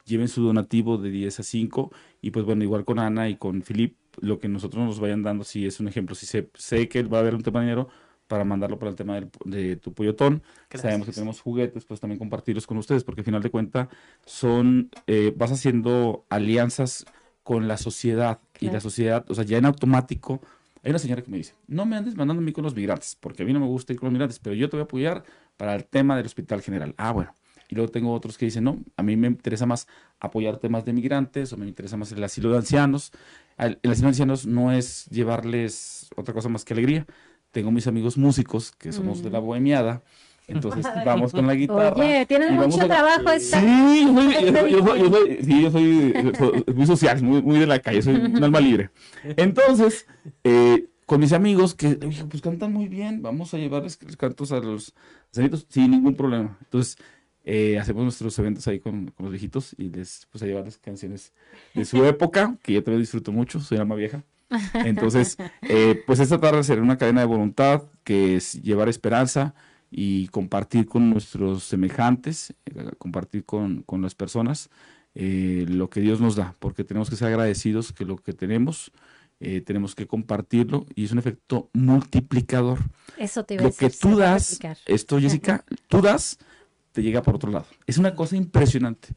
Lleven su donativo de 10 a 5. Y pues bueno, igual con Ana y con Filip, lo que nosotros nos vayan dando, si es un ejemplo, si sé, sé que va a haber un tema de dinero, para mandarlo para el tema del- de tu pollotón. Sabemos que tenemos juguetes, pues también compartirlos con ustedes, porque al final de cuentas son, eh, vas haciendo alianzas con la sociedad y la sociedad, o sea, ya en automático, hay una señora que me dice, no me andes mandando a mí con los migrantes, porque a mí no me gusta ir con los migrantes, pero yo te voy a apoyar para el tema del hospital general. Ah, bueno. Y luego tengo otros que dicen, no, a mí me interesa más apoyar temas de migrantes o me interesa más el asilo de ancianos. El asilo de ancianos no es llevarles otra cosa más que alegría. Tengo mis amigos músicos que somos de la Mm. bohemiada, entonces vamos con la guitarra. Oye, vamos mucho a- trabajo esta. Sí, yo soy, yo soy- yo soy- yo soy- sí, yo soy so- muy social, muy, muy de la calle, soy un alma libre. Entonces, eh, con mis amigos que, dije, pues cantan muy bien, vamos a llevarles los cantos a los ancianitos sin ningún problema. Entonces, eh, hacemos nuestros eventos ahí con, con los viejitos y les, pues a llevarles canciones de su época, que yo también disfruto mucho, soy alma vieja. Entonces, eh, pues esta tarde será una cadena de voluntad que es llevar esperanza y compartir con nuestros semejantes, eh, compartir con, con las personas eh, lo que Dios nos da, porque tenemos que ser agradecidos que lo que tenemos, eh, tenemos que compartirlo y es un efecto multiplicador. Eso te iba a Lo que decir, se tú a das, esto Jessica, tú das, te llega por otro lado. Es una cosa impresionante.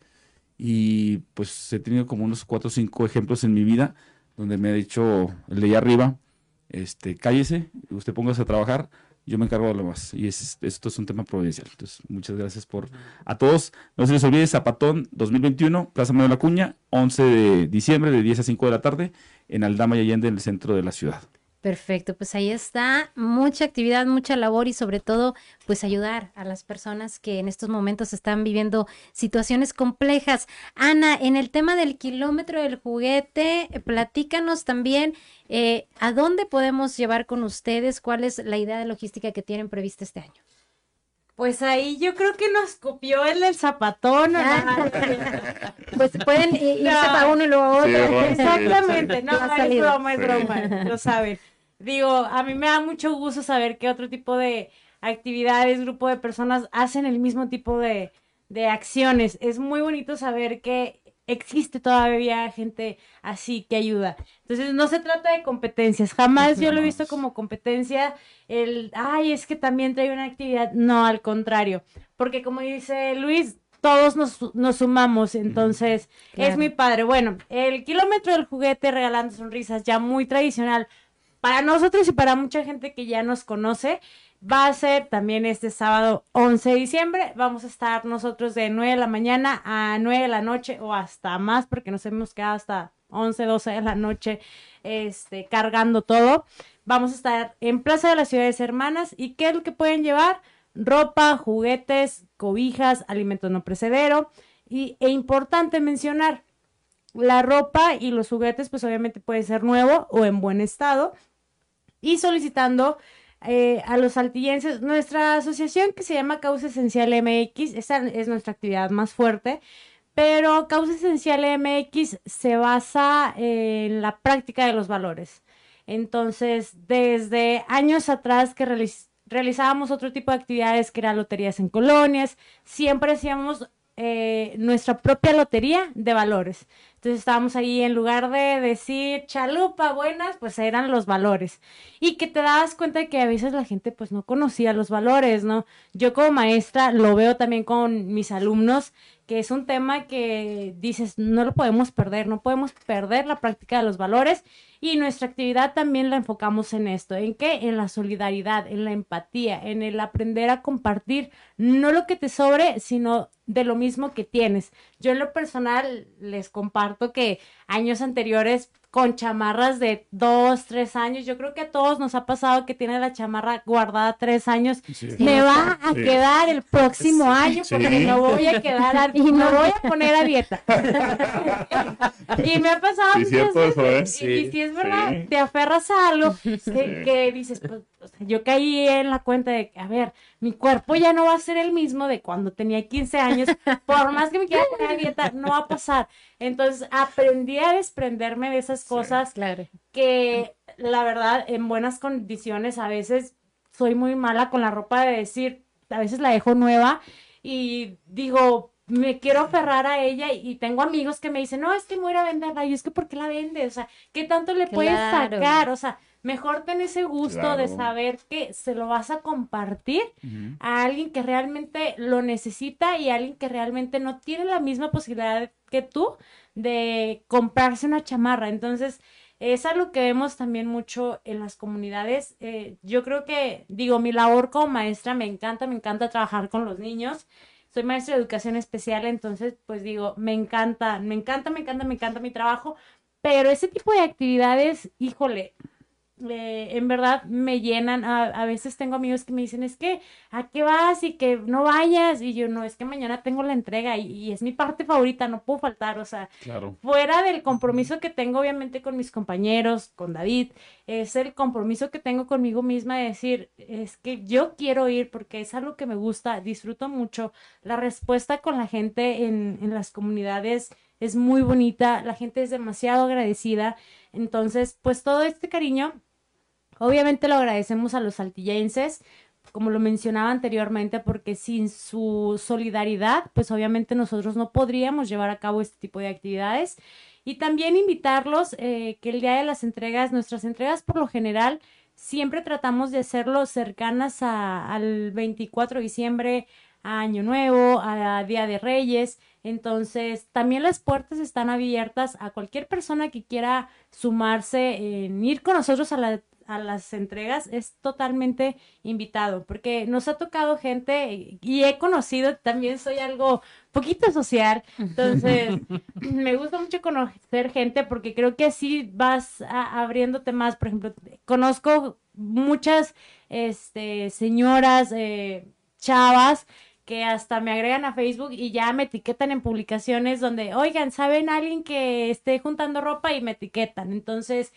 Y pues he tenido como unos cuatro o cinco ejemplos en mi vida donde me ha dicho el de allá arriba, este, cállese, usted póngase a trabajar, yo me encargo de lo más. Y es, esto es un tema providencial. Entonces, muchas gracias por a todos. No se les olvide Zapatón 2021, Plaza Manuel Acuña, 11 de diciembre de 10 a 5 de la tarde en Aldama y Allende, en el centro de la ciudad. Perfecto, pues ahí está, mucha actividad, mucha labor y sobre todo, pues ayudar a las personas que en estos momentos están viviendo situaciones complejas. Ana, en el tema del kilómetro del juguete, platícanos también eh, a dónde podemos llevar con ustedes, cuál es la idea de logística que tienen prevista este año. Pues ahí yo creo que nos copió el del zapatón. pues pueden irse para uno y luego otro. Exactamente, no, es broma, es broma, lo saben. Digo, a mí me da mucho gusto saber que otro tipo de actividades, grupo de personas hacen el mismo tipo de, de acciones. Es muy bonito saber que existe todavía gente así que ayuda. Entonces, no se trata de competencias. Jamás yo lo he visto como competencia el, ay, es que también trae una actividad. No, al contrario. Porque como dice Luis, todos nos, nos sumamos. Entonces, es mi padre. Bueno, el kilómetro del juguete regalando sonrisas, ya muy tradicional para nosotros y para mucha gente que ya nos conoce, va a ser también este sábado 11 de diciembre. Vamos a estar nosotros de 9 de la mañana a 9 de la noche o hasta más, porque nos hemos quedado hasta 11, 12 de la noche este, cargando todo. Vamos a estar en Plaza de las Ciudades Hermanas. ¿Y qué es lo que pueden llevar? Ropa, juguetes, cobijas, alimentos no precedero. Y, e importante mencionar, la ropa y los juguetes, pues obviamente puede ser nuevo o en buen estado y solicitando eh, a los saltillenses, nuestra asociación que se llama Causa Esencial MX, esa es nuestra actividad más fuerte, pero Causa Esencial MX se basa en la práctica de los valores. Entonces, desde años atrás que realizábamos otro tipo de actividades que eran loterías en colonias, siempre hacíamos eh, nuestra propia lotería de valores. Entonces estábamos ahí, en lugar de decir chalupa, buenas, pues eran los valores. Y que te das cuenta de que a veces la gente pues no conocía los valores, ¿no? Yo como maestra lo veo también con mis alumnos, que es un tema que dices, no lo podemos perder, no podemos perder la práctica de los valores y nuestra actividad también la enfocamos en esto, ¿en qué? En la solidaridad, en la empatía, en el aprender a compartir, no lo que te sobre, sino de lo mismo que tienes. Yo en lo personal les comparto que años anteriores con chamarras de dos, tres años. Yo creo que a todos nos ha pasado que tiene la chamarra guardada tres años. Me va a quedar el próximo año porque no voy a quedar a, y no voy a poner a dieta. y me ha pasado muchas veces. ¿eh? Y, si es verdad, te aferras a algo que, dices, pues, yo caí en la cuenta de que, a ver, mi cuerpo ya no va a ser el mismo de cuando tenía 15 años. Por más que me quiera poner a dieta, no va a pasar. Entonces aprendí a desprenderme de esas cosas claro. que la verdad en buenas condiciones a veces soy muy mala con la ropa de decir, a veces la dejo nueva y digo, me quiero aferrar a ella y tengo amigos que me dicen, no, es que me voy a venderla y es que ¿por qué la vende? O sea, ¿qué tanto le puedes sacar? O sea, mejor ten ese gusto de saber que se lo vas a compartir a alguien que realmente lo necesita y a alguien que realmente no tiene la misma posibilidad que tú de comprarse una chamarra. Entonces, es algo que vemos también mucho en las comunidades. Eh, yo creo que, digo, mi labor como maestra me encanta, me encanta trabajar con los niños. Soy maestra de educación especial, entonces, pues digo, me encanta, me encanta, me encanta, me encanta mi trabajo, pero ese tipo de actividades, híjole, en verdad me llenan. A, veces tengo amigos que me dicen, es que, ¿a qué vas? Y que no vayas. Y yo, no, es que mañana tengo la entrega y, es mi parte favorita, no puedo faltar. O sea, fuera del compromiso que tengo obviamente con mis compañeros, con David, es el compromiso que tengo conmigo misma de decir, es que yo quiero ir porque es algo que me gusta, disfruto mucho. La respuesta con la gente en, en las comunidades es muy bonita, la gente es demasiado agradecida. Entonces, pues todo este cariño Obviamente lo agradecemos a los saltillenses, como lo mencionaba anteriormente, porque sin su solidaridad, pues obviamente nosotros no podríamos llevar a cabo este tipo de actividades. Y también invitarlos eh, que el día de las entregas, nuestras entregas por lo general, siempre tratamos de hacerlo cercanas al 24 de diciembre, a Año Nuevo, a Día de Reyes. Entonces, también las puertas están abiertas a cualquier persona que quiera sumarse en ir con nosotros a la a las entregas es totalmente invitado, porque nos ha tocado gente y he conocido, también soy algo poquito social, entonces me gusta mucho conocer gente porque creo que así vas abriéndote más, por ejemplo, conozco muchas este, señoras, eh, chavas, que hasta me agregan a Facebook y ya me etiquetan en publicaciones donde, oigan, ¿saben alguien que esté juntando ropa? Y me etiquetan. Entonces,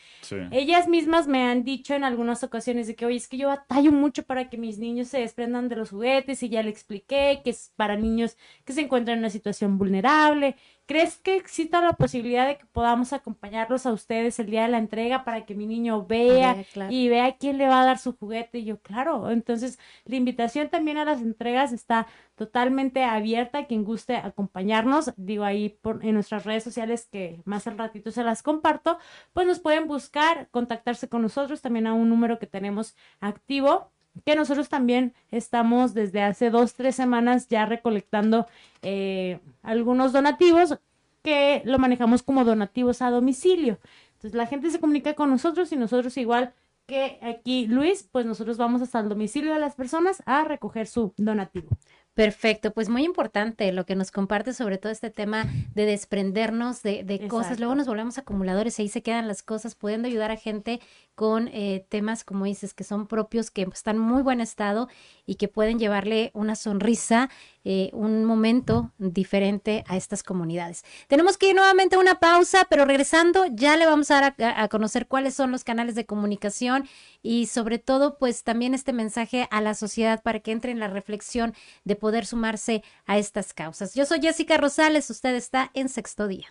ellas mismas me han dicho en algunas ocasiones de que, oye, es que yo batallo mucho para que mis niños se desprendan de los juguetes y ya le expliqué que es para niños que se encuentran en una situación vulnerable ¿Crees que exista la posibilidad de que podamos acompañarlos a ustedes el día de la entrega para que mi niño vea y vea quién le va a dar su juguete? Y yo, claro, entonces la invitación también a las entregas está totalmente abierta. Quien guste acompañarnos, digo ahí por, en nuestras redes sociales que más al ratito se las comparto, pues nos pueden buscar, contactarse con nosotros también a un número que tenemos activo que nosotros también estamos desde hace dos, tres semanas ya recolectando eh, algunos donativos que lo manejamos como donativos a domicilio. Entonces la gente se comunica con nosotros y nosotros igual que aquí Luis, pues nosotros vamos hasta el domicilio de las personas a recoger su donativo. Perfecto, pues muy importante lo que nos comparte sobre todo este tema de desprendernos de, de cosas. Luego nos volvemos acumuladores y ahí se quedan las cosas, pudiendo ayudar a gente con eh, temas, como dices, que son propios, que están en muy buen estado y que pueden llevarle una sonrisa, eh, un momento diferente a estas comunidades. Tenemos que ir nuevamente a una pausa, pero regresando ya le vamos a dar a, conocer cuáles son los canales de comunicación y sobre todo, pues también este mensaje a la sociedad para que entre en la reflexión de poder sumarse a estas causas. Yo soy Jessica Rosales, usted está en sexto día.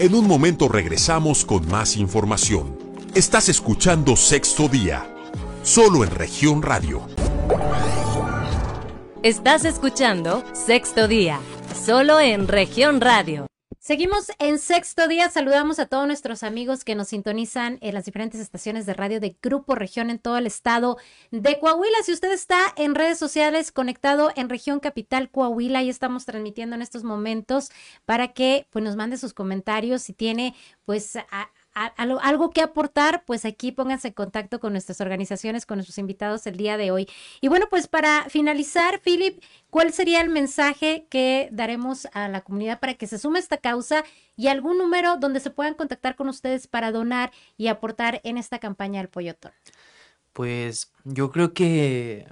En un momento regresamos con más información. Estás escuchando Sexto Día, solo en región radio. Estás escuchando Sexto Día, solo en región radio. Seguimos en sexto día. Saludamos a todos nuestros amigos que nos sintonizan en las diferentes estaciones de radio de Grupo Región en todo el estado de Coahuila. Si usted está en redes sociales conectado en Región Capital Coahuila, ahí estamos transmitiendo en estos momentos para que pues, nos mande sus comentarios si tiene pues algo, que aportar, pues aquí pónganse en contacto con nuestras organizaciones, con nuestros invitados el día de hoy. Y bueno, pues para finalizar, Philip, ¿cuál sería el mensaje que daremos a la comunidad para que se sume a esta causa y algún número donde se puedan contactar con ustedes para donar y aportar en esta campaña del Pollotón? Pues yo creo que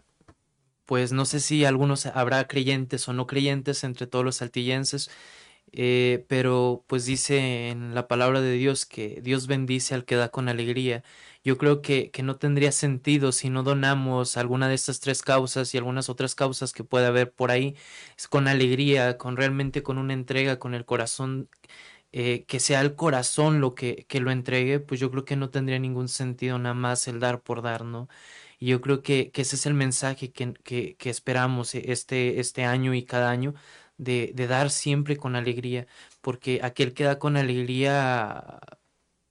pues no sé si algunos habrá creyentes o no creyentes entre todos los saltillenses, eh, pero pues dice en la palabra de Dios que Dios bendice al que da con alegría. Yo creo que, que no tendría sentido si no donamos alguna de estas tres causas y algunas otras causas que puede haber por ahí con alegría, con realmente con una entrega, con el corazón, eh, que sea el corazón lo que, que lo entregue, pues yo creo que no tendría ningún sentido nada más el dar por dar, ¿no? Y yo creo que, que ese es el mensaje que, que, que esperamos este, este año y cada año, de, de dar siempre con alegría, porque aquel que da con alegría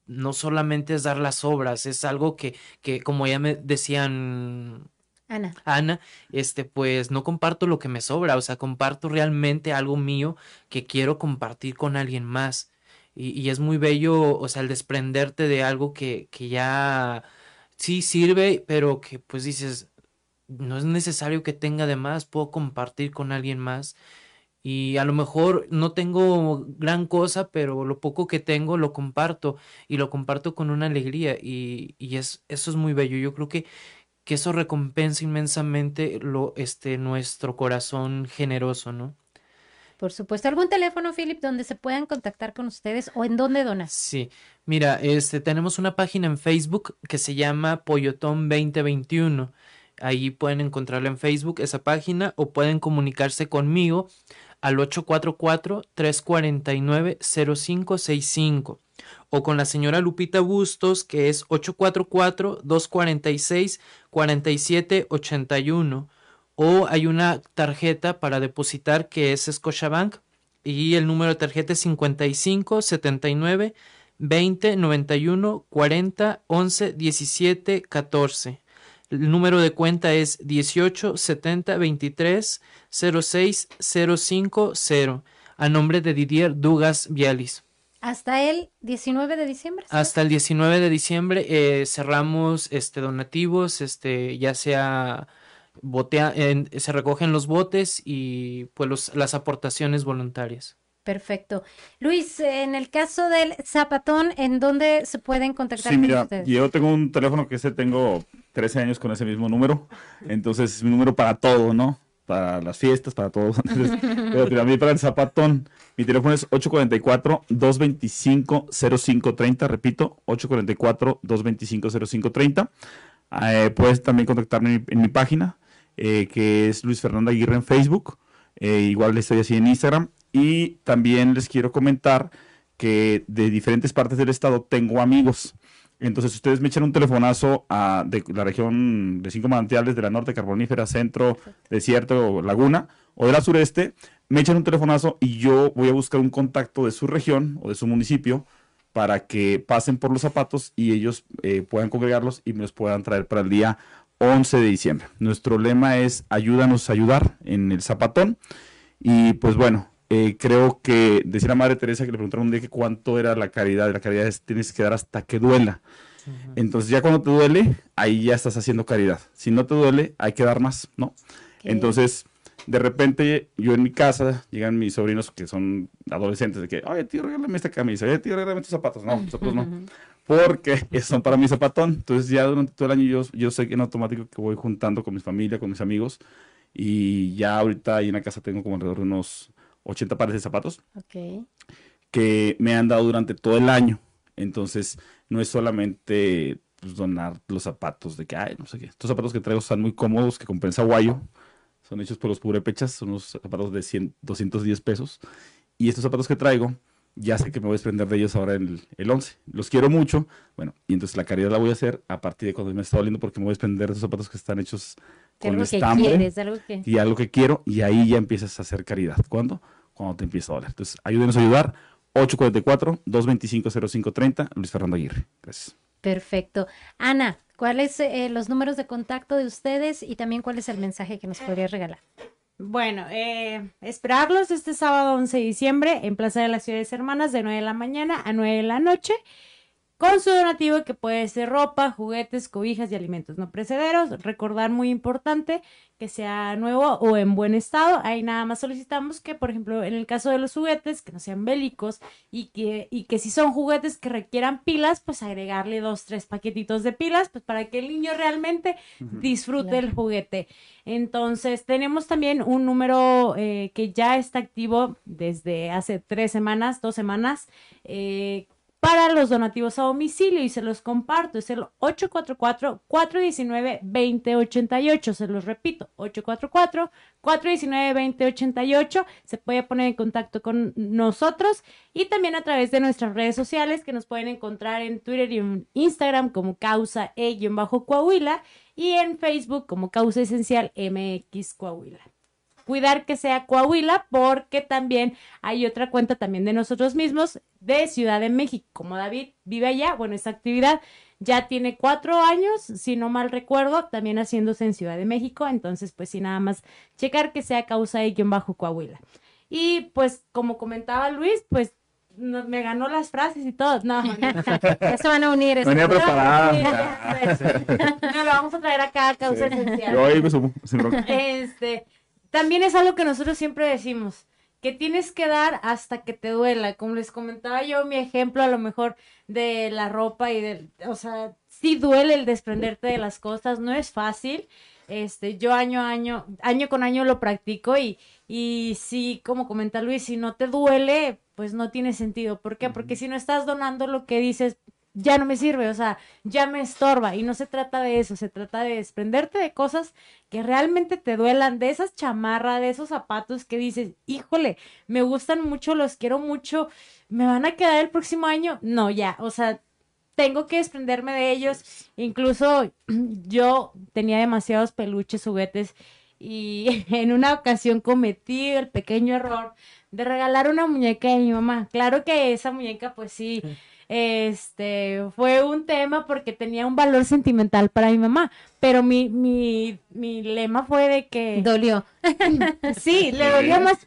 no solamente es dar las obras, es algo que, que como ya me decían Ana. Ana, este, pues no comparto lo que me sobra, o sea, comparto realmente algo mío que quiero compartir con alguien más. Y, y es muy bello, o sea, el desprenderte de algo que, que ya sí sirve, pero que pues dices, no es necesario que tenga de más, puedo compartir con alguien más y a lo mejor no tengo gran cosa, pero lo poco que tengo lo comparto y lo comparto con una alegría y, y es, eso es muy bello. Yo creo que, que eso recompensa inmensamente lo, este, nuestro corazón generoso, ¿no? Por supuesto. ¿Algún teléfono, Philip, donde se puedan contactar con ustedes o en dónde donas? Sí, mira, este, tenemos una página en Facebook que se llama Poyotón 2021. Ahí pueden encontrarla en Facebook, esa página, o pueden comunicarse conmigo al 844-349-0565 o con la señora Lupita Bustos que es 844-246-4781 o hay una tarjeta para depositar que es Scotiabank y el número de tarjeta es 55 79 20 91 40 11 17 14 El número de cuenta es 18 70 23 06 050 a nombre de Didier Dugas Vialis. Hasta el 19 de diciembre. ¿sí? Hasta el 19 de diciembre eh, cerramos este donativos, este ya sea botea, se recogen los botes y pues los- las aportaciones voluntarias. Perfecto. Luis, en el caso del zapatón, ¿en dónde se pueden contactar Sí, mira, ustedes? yo tengo un teléfono que ese tengo 13 años con ese mismo número, entonces es mi número para todo, ¿no? Para las fiestas, para todo. Entonces, pero también para el zapatón, mi teléfono es 844-225-0530, repito, 844-225-0530. Eh, puedes también contactarme en mi, en mi página, eh, que es Luis Fernando Aguirre en Facebook, eh, igual estoy así en Instagram, y también les quiero comentar que de diferentes partes del estado tengo amigos. Entonces, ustedes me echan un telefonazo a, de la región de cinco manantiales de la norte, carbonífera, centro, desierto, laguna, o de la sureste, me echan un telefonazo y yo voy a buscar un contacto de su región o de su municipio para que pasen por los zapatos y ellos eh, puedan congregarlos y me los puedan traer para el día 11 de diciembre. Nuestro lema es ayúdanos a ayudar en el zapatón. Y pues bueno, eh, creo que decía la Madre Teresa que le preguntaron un día que cuánto era la caridad. La caridad es tienes que dar hasta que duela. Entonces ya cuando te duele, ahí ya estás haciendo caridad. Si no te duele, hay que dar más, ¿no? Entonces, de repente, yo en mi casa, llegan mis sobrinos que son adolescentes, de que, oye, tío, regálame esta camisa, oye, tío, regálame estos zapatos. No, zapatos no. Porque son para mi zapatón. Entonces, ya durante todo el año yo, yo sé que en automático que voy juntando con mi familia, con mis amigos. Y ya ahorita ahí en la casa tengo como alrededor de unos 80 pares de zapatos Ok. que me han dado durante todo el año. Entonces, no es solamente pues, donar los zapatos de que, ay, no sé qué. Estos zapatos que traigo están muy cómodos, que compensa Guayo. Son hechos por los purépechas, son unos zapatos de 100, 210 pesos. Y estos zapatos que traigo, ya sé que me voy a desprender de ellos ahora en el, el 11. Los quiero mucho. Bueno, y entonces la caridad la voy a hacer a partir de cuando me está doliendo porque me voy a desprender de esos zapatos que están hechos con algo que estambre quieres, algo que... y algo que quiero y ahí ya empiezas a hacer caridad. ¿Cuándo? Cuando te empieza a doler. Entonces, ayúdenos a ayudar. 844-225-0530, Luis Fernando Aguirre. Gracias. Perfecto. Ana, ¿cuáles eh, los números de contacto de ustedes y también cuál es el mensaje que nos podrías regalar? Bueno, eh, esperarlos este sábado 11 de diciembre en Plaza de las Ciudades Hermanas de 9 de la mañana a 9 de la noche con su donativo que puede ser ropa, juguetes, cobijas y alimentos no precederos. Recordar muy importante que sea nuevo o en buen estado. Ahí nada más solicitamos que, por ejemplo, en el caso de los juguetes, que no sean bélicos y que, y que si son juguetes que requieran pilas, pues agregarle dos, tres paquetitos de pilas, pues para que el niño realmente disfrute Claro. el juguete. Entonces, tenemos también un número eh, que ya está activo desde hace tres semanas, dos semanas, eh, para los donativos a domicilio y se los comparto. Es el 844-419-2088. Se los repito, 844-419-2088. Se puede poner en contacto con nosotros y también a través de nuestras redes sociales que nos pueden encontrar en Twitter y en Instagram como causa e-coahuila y en Facebook como causa esencial MX Coahuila cuidar que sea Coahuila porque también hay otra cuenta también de nosotros mismos de Ciudad de México. Como David vive allá, bueno, esta actividad ya tiene cuatro años, si no mal recuerdo, también haciéndose en Ciudad de México. Entonces, pues sí, nada más checar que sea causa y guion bajo Coahuila. Y pues, como comentaba Luis, pues no- me ganó las frases y todo. No. Ya se van a unir. Venía Sí, preparada. No, lo vamos a traer acá a causa esencial. Yo ahí me subo, sin. Este, también es algo que nosotros siempre decimos, que tienes que dar hasta que te duela. Como les comentaba yo, mi ejemplo a lo mejor de la ropa y del, o sea, sí duele el desprenderte de las cosas, no es fácil. Este, yo año a año, año con año lo practico y, y sí, como comenta Luis, si no te duele, pues no tiene sentido. ¿Por qué? Porque si no estás donando lo que dices, ya no me sirve, o sea, ya me estorba. Y no se trata de eso, se trata de desprenderte de cosas que realmente te duelan, de esas chamarras, de esos zapatos que dices, híjole, me gustan mucho, los quiero mucho, me van a quedar el próximo año. No, ya, o sea, tengo que desprenderme de ellos. Incluso yo tenía demasiados peluches, juguetes, y en una ocasión cometí el pequeño error de regalar una muñeca de mi mamá. Claro que esa muñeca, pues sí, este, fue un tema porque tenía un valor sentimental para mi mamá, pero mi, mi, mi lema fue de que... Dolió. Sí, le dolió más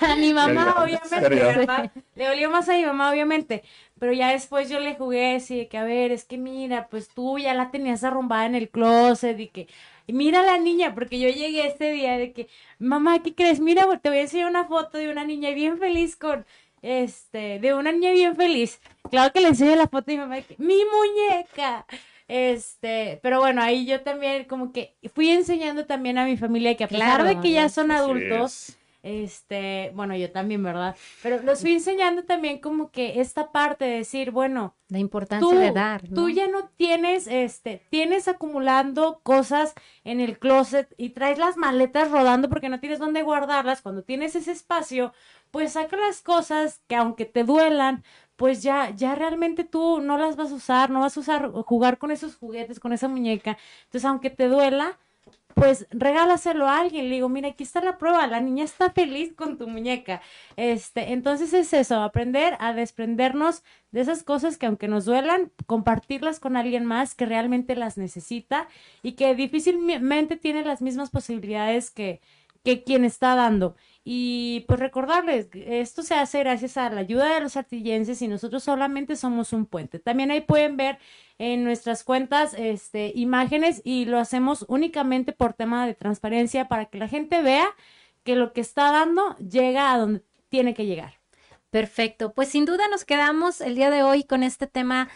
a mi mamá, obviamente. Le dolió más a mi mamá, obviamente. Pero ya después yo le jugué así de que, a ver, es que mira, pues tú ya la tenías arrumbada en el closet y que, mira la niña, porque yo llegué ese día de que, mamá, ¿qué crees? Mira, te voy a enseñar una foto de una niña bien feliz con, este, de una niña bien feliz. Claro que le enseño la foto y mi mamá, de mi muñeca. Este, pero bueno, ahí yo también como que fui enseñando también a mi familia que a pesar de Claro, que ya son adultos, es. este, bueno, yo también, ¿verdad? Pero los fui enseñando también como que esta parte de decir, bueno, La importancia tú, de dar, ¿no? tú ya no tienes, este, tienes acumulando cosas en el closet y traes las maletas rodando porque no tienes dónde guardarlas. Cuando tienes ese espacio, pues saca las cosas que aunque te duelan, pues ya, ya realmente tú no las vas a usar, no vas a usar, jugar con esos juguetes, con esa muñeca. Entonces, aunque te duela, pues regálaselo a alguien. Le digo, mira, aquí está la prueba, la niña está feliz con tu muñeca. Este, entonces es eso, aprender a desprendernos de esas cosas que aunque nos duelan, compartirlas con alguien más que realmente las necesita y que difícilmente tiene las mismas posibilidades que, que quien está dando. Y pues recordarles, esto se hace gracias a la ayuda de los artillenses y nosotros solamente somos un puente. También ahí pueden ver en nuestras cuentas este, imágenes y lo hacemos únicamente por tema de transparencia para que la gente vea que lo que está dando llega a donde tiene que llegar. Perfecto. Pues sin duda nos quedamos el día de hoy con este tema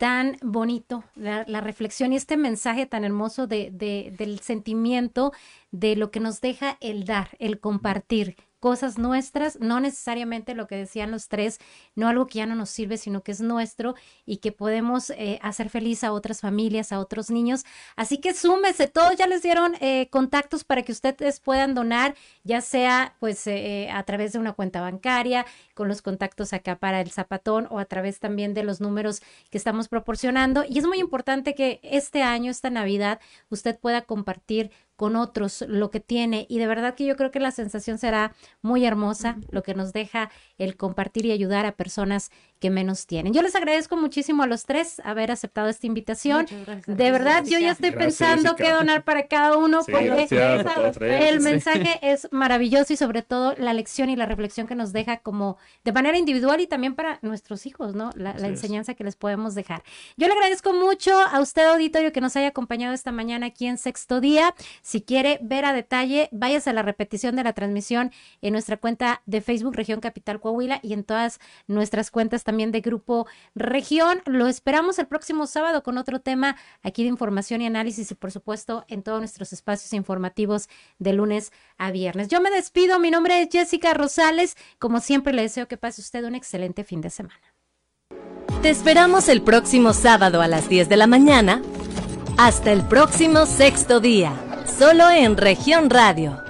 tan bonito, la, la reflexión y este mensaje tan hermoso de, de- del sentimiento de lo que nos deja el dar, el compartir cosas nuestras, no necesariamente lo que decían los tres, no algo que ya no nos sirve, sino que es nuestro y que podemos eh, hacer feliz a otras familias, a otros niños. Así que súmese, todos ya les dieron eh, contactos para que ustedes puedan donar, ya sea pues eh, a través de una cuenta bancaria, con los contactos acá para el zapatón o a través también de los números que estamos proporcionando. Y es muy importante que este año, esta Navidad, usted pueda compartir con otros lo que tiene y de verdad que yo creo que la sensación será muy hermosa, lo que nos deja el compartir y ayudar a personas que menos tienen. Yo les agradezco muchísimo a los tres haber aceptado esta invitación. Gracias. De verdad, yo ya estoy Gracias, pensando qué donar para cada uno Sí, porque el Sí. mensaje es maravilloso y sobre todo la lección y la reflexión que nos deja como de manera individual y también para nuestros hijos, ¿no? La, enseñanza que les podemos dejar. Yo le agradezco mucho a usted, auditorio, que nos haya acompañado esta mañana aquí en Sexto Día. Si quiere ver a detalle, váyase a la repetición de la transmisión en nuestra cuenta de Facebook Región Capital Coahuila y en todas nuestras cuentas también de Grupo Región. Lo esperamos el próximo sábado con otro tema aquí de información y análisis y por supuesto en todos nuestros espacios informativos de lunes a viernes. Yo me despido, mi nombre es Jessica Rosales. Como siempre le deseo que pase usted un excelente fin de semana. Te esperamos el próximo sábado a las 10 de la mañana. Hasta el próximo sexto día, solo en región radio